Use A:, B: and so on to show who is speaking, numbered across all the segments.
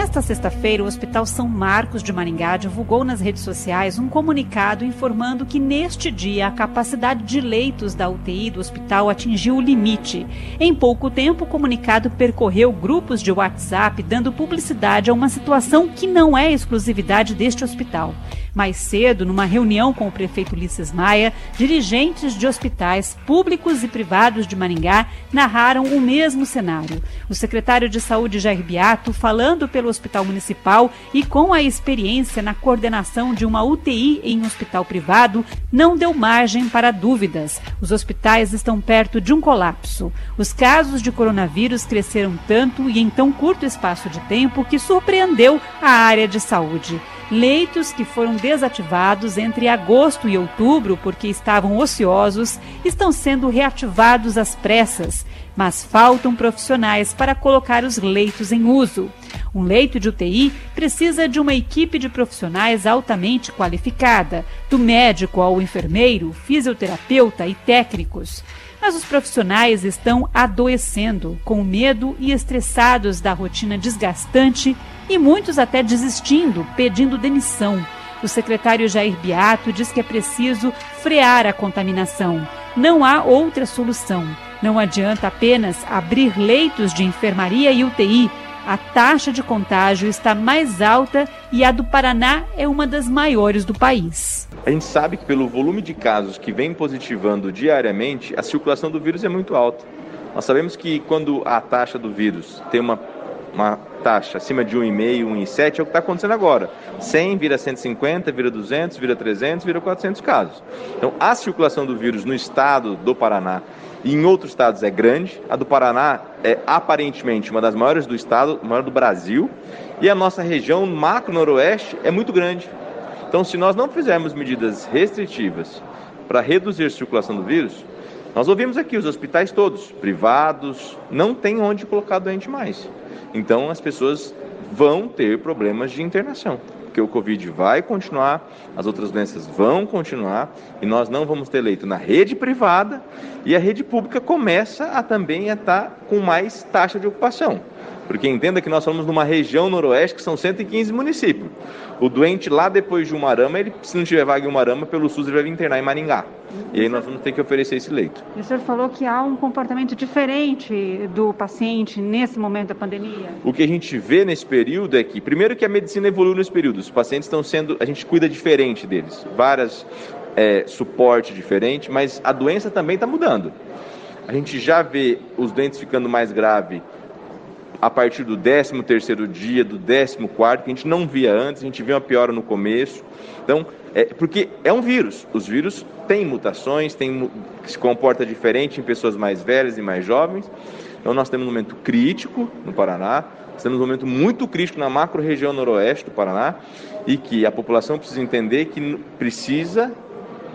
A: Nesta sexta-feira, o Hospital São Marcos de Maringá divulgou nas redes sociais um comunicado informando que neste dia a capacidade de leitos da UTI do hospital atingiu o limite. Em pouco tempo, o comunicado percorreu grupos de WhatsApp dando publicidade a uma situação que não é exclusividade deste hospital. Mais cedo, numa reunião com o prefeito Ulisses Maia, dirigentes de hospitais públicos e privados de Maringá narraram o mesmo cenário. O secretário de Saúde, Jair Biato, falando pelo Hospital Municipal e com a experiência na coordenação de uma UTI em um hospital privado, não deu margem para dúvidas. Os hospitais estão perto de um colapso. Os casos de coronavírus cresceram tanto e em tão curto espaço de tempo que surpreendeu a área de saúde. Leitos que foram desativados entre agosto e outubro porque estavam ociosos estão sendo reativados às pressas, mas faltam profissionais para colocar os leitos em uso. Um leito de UTI precisa de uma equipe de profissionais altamente qualificada, do médico ao enfermeiro, fisioterapeuta e técnicos. Mas os profissionais estão adoecendo, com medo e estressados da rotina desgastante e muitos até desistindo, pedindo demissão. O secretário Jair Beato diz que é preciso frear a contaminação. Não há outra solução. Não adianta apenas abrir leitos de enfermaria e UTI. A taxa de contágio está mais alta e a do Paraná é uma das maiores do país.
B: A gente sabe que pelo volume de casos que vem positivando diariamente, a circulação do vírus é muito alta. Nós sabemos que quando a taxa do vírus tem uma uma taxa acima de 1,5, 1,7 é o que está acontecendo agora. 100 vira 150, vira 200, vira 300, vira 400 casos. Então, a circulação do vírus no estado do Paraná e em outros estados é grande. A do Paraná é aparentemente uma das maiores do estado, maior do Brasil. E a nossa região macro-noroeste é muito grande. Então, se nós não fizermos medidas restritivas para reduzir a circulação do vírus, nós ouvimos aqui os hospitais todos, privados, não tem onde colocar doente mais. Então as pessoas vão ter problemas de internação, porque o Covid vai continuar, as outras doenças vão continuar e nós não vamos ter leito na rede privada e a rede pública começa a também estar com mais taxa de ocupação. Porque entenda que nós somos numa região noroeste que são 115 municípios. O doente lá depois de Umarama, ele, se não tiver vaga em Umarama, pelo SUS ele vai vir internar em Maringá. E aí nós vamos ter que oferecer esse leito.
A: E o senhor falou que há um comportamento diferente do paciente nesse momento da pandemia.
B: O que a gente vê nesse período é que, primeiro que a medicina evoluiu nesse período, os pacientes estão sendo, a gente cuida diferente deles, várias é, suporte diferente, mas a doença também está mudando. A gente já vê os dentes ficando mais graves a partir do 13 terceiro dia, do 14 quarto, que a gente não via antes, a gente via uma piora no começo. Então, é, porque é um vírus. Os vírus têm mutações, têm, se comporta diferente em pessoas mais velhas e mais jovens. Então, nós temos um momento crítico no Paraná, nós temos um momento muito crítico na macro-região noroeste do Paraná e que a população precisa entender que precisa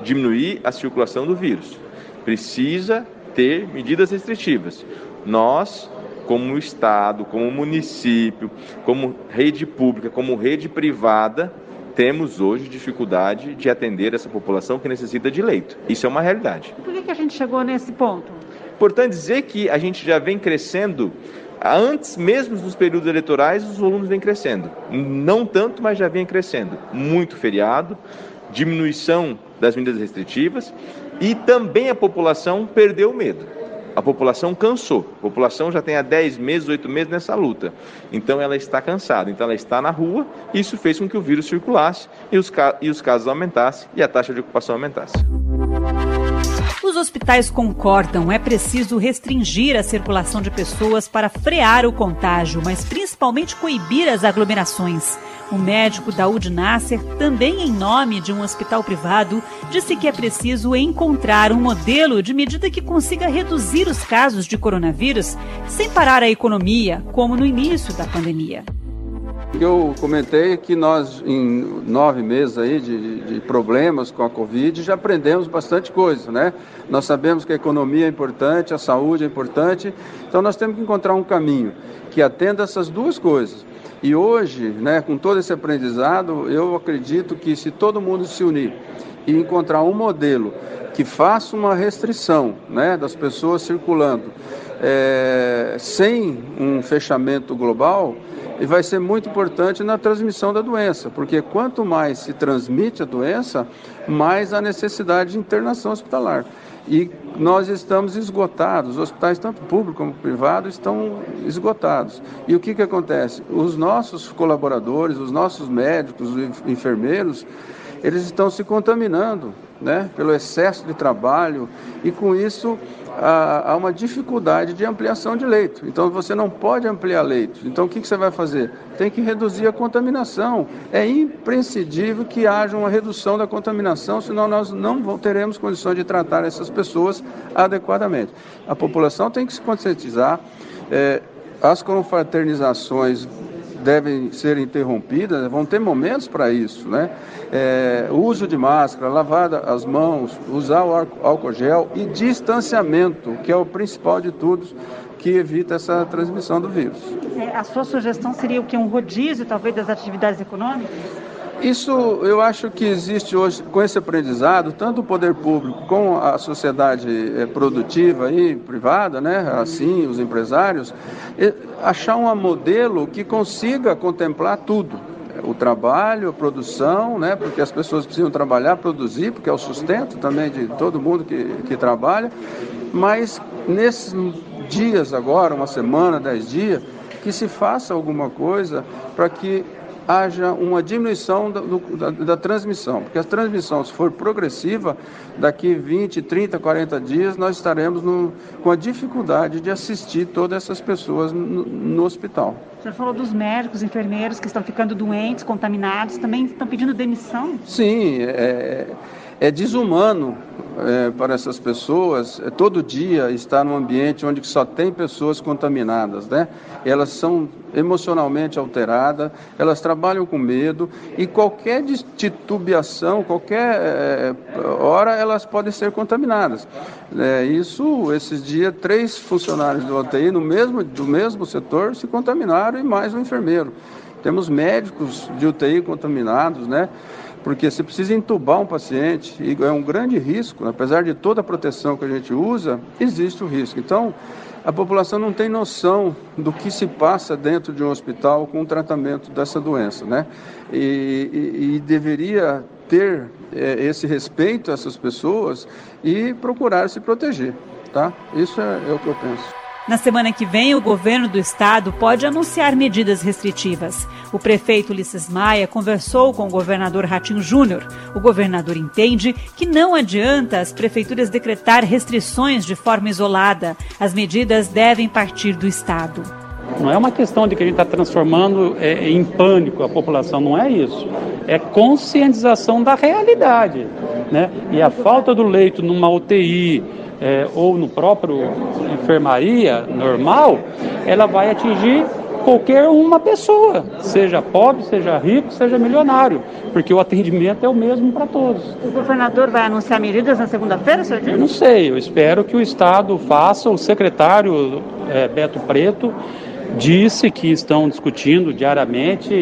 B: diminuir a circulação do vírus, precisa ter medidas restritivas. Nós como Estado, como município, como rede pública, como rede privada, temos hoje dificuldade de atender essa população que necessita de leito. Isso é uma realidade.
A: Por que, que a gente chegou nesse ponto?
B: Importante dizer que a gente já vem crescendo antes mesmo dos períodos eleitorais, os volumes vêm crescendo. Não tanto, mas já vem crescendo. Muito feriado, diminuição das medidas restritivas e também a população perdeu o medo a população cansou. A população já tem há 10 meses, 8 meses nessa luta. Então ela está cansada. Então ela está na rua. E isso fez com que o vírus circulasse e os, e os casos aumentassem e a taxa de ocupação aumentasse.
A: Os hospitais concordam, é preciso restringir a circulação de pessoas para frear o contágio, mas principalmente coibir as aglomerações. O médico Daud Nasser, também em nome de um hospital privado, disse que é preciso encontrar um modelo de medida que consiga reduzir os casos de coronavírus sem parar a economia, como no início da pandemia.
C: Eu comentei é que nós, em nove meses aí de, de, problemas com a Covid, já aprendemos bastante coisa, né? Nós sabemos que a economia é importante, a saúde é importante, então nós temos que encontrar um caminho que atenda essas duas coisas. E hoje, né, com todo esse aprendizado, eu acredito que se todo mundo se unir e encontrar um modelo que faça uma restrição né, das pessoas circulando é, sem um fechamento global, vai ser muito importante na transmissão da doença, porque quanto mais se transmite a doença, mais a necessidade de internação hospitalar. E nós estamos esgotados, os hospitais, tanto público como privado, estão esgotados. E o que, que acontece? Os nossos colaboradores, os nossos médicos, os enfermeiros, eles estão se contaminando né, pelo excesso de trabalho e com isso há, há uma dificuldade de ampliação de leito. Então você não pode ampliar leitos. Então o que, que você vai fazer? Tem que reduzir a contaminação. É imprescindível que haja uma redução da contaminação, senão nós não teremos condições de tratar essas pessoas adequadamente. A população tem que se conscientizar. É, as confraternizações devem ser interrompidas, vão ter momentos para isso, né? É, uso de máscara, lavar as mãos, usar o álcool gel e distanciamento, que é o principal de tudo que evita essa transmissão do vírus.
A: É, a sua sugestão seria o que? Um rodízio, talvez, das atividades econômicas?
C: Isso eu acho que existe hoje, com esse aprendizado, tanto o poder público como a sociedade eh, produtiva e privada, né, assim, os empresários, achar um modelo que consiga contemplar tudo. O trabalho, a produção, né, porque as pessoas precisam trabalhar, produzir, porque é o sustento também de todo mundo que, que trabalha, mas nesses dias agora, uma semana, dez dias, que se faça alguma coisa para que haja uma diminuição da, do, da, da, transmissão, porque a transmissão, se for progressiva, daqui 20, 30, 40 dias, nós estaremos no, com a dificuldade de assistir todas essas pessoas no, no hospital.
A: O senhor falou dos médicos, enfermeiros que estão ficando doentes, contaminados, também estão pedindo demissão?
C: Sim, é, é desumano é, para essas pessoas é, todo dia estar num ambiente onde só tem pessoas contaminadas, né? Elas são emocionalmente alteradas, elas trabalham com medo e qualquer titubeação, qualquer é, hora elas podem ser contaminadas. É, isso, esses dias, três funcionários do UTI no mesmo, do mesmo setor se contaminaram e mais um enfermeiro. Temos médicos de UTI contaminados, né? Porque você precisa entubar um paciente e é um grande risco, apesar de toda a proteção que a gente usa, existe o risco. Então, a população não tem noção do que se passa dentro de um hospital com o tratamento dessa doença, né? E, e, e deveria ter é, esse respeito a essas pessoas e procurar se proteger, tá? Isso é, é o que eu penso.
A: Na semana que vem, o governo do estado pode anunciar medidas restritivas. O prefeito Ulisses Maia conversou com o governador Ratinho Júnior. O governador entende que não adianta as prefeituras decretar restrições de forma isolada. As medidas devem partir do estado.
D: Não é uma questão de que a gente está transformando é, em pânico a população, não é isso. É conscientização da realidade. Né? E a falta do leito numa UTI, é, ou no próprio enfermaria normal, ela vai atingir qualquer uma pessoa, seja pobre, seja rico, seja milionário, porque o atendimento é o mesmo para todos.
A: O governador vai anunciar medidas na segunda-feira, senhor?
D: Eu não sei, eu espero que o Estado faça, o secretário é, Beto Preto disse que estão discutindo diariamente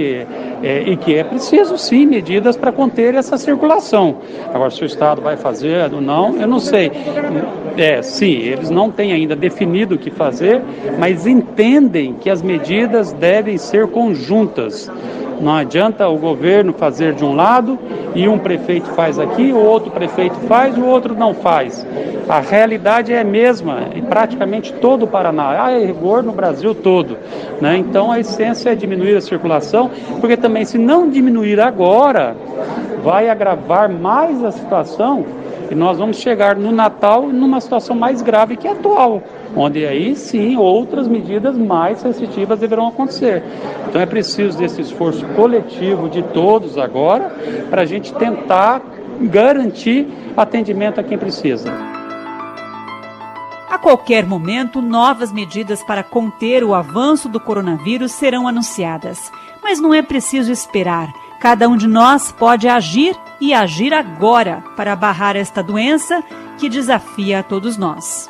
D: é, e que é preciso sim medidas para conter essa circulação. Agora, se o Estado vai fazer ou não, eu não sei. É, sim, eles não têm ainda definido o que fazer, mas entendem que as medidas devem ser conjuntas. Não adianta o governo fazer de um lado e um prefeito faz aqui, o outro prefeito faz, o outro não faz. A realidade é a mesma em praticamente todo o Paraná, há rigor no Brasil todo. Né? Então a essência é diminuir a circulação, porque também se não diminuir agora, vai agravar mais a situação e nós vamos chegar no Natal numa situação mais grave que a atual onde aí sim outras medidas mais restritivas deverão acontecer. Então é preciso desse esforço coletivo de todos agora para a gente tentar garantir atendimento a quem precisa.
A: A qualquer momento, novas medidas para conter o avanço do coronavírus serão anunciadas. Mas não é preciso esperar. Cada um de nós pode agir e agir agora para barrar esta doença que desafia a todos nós.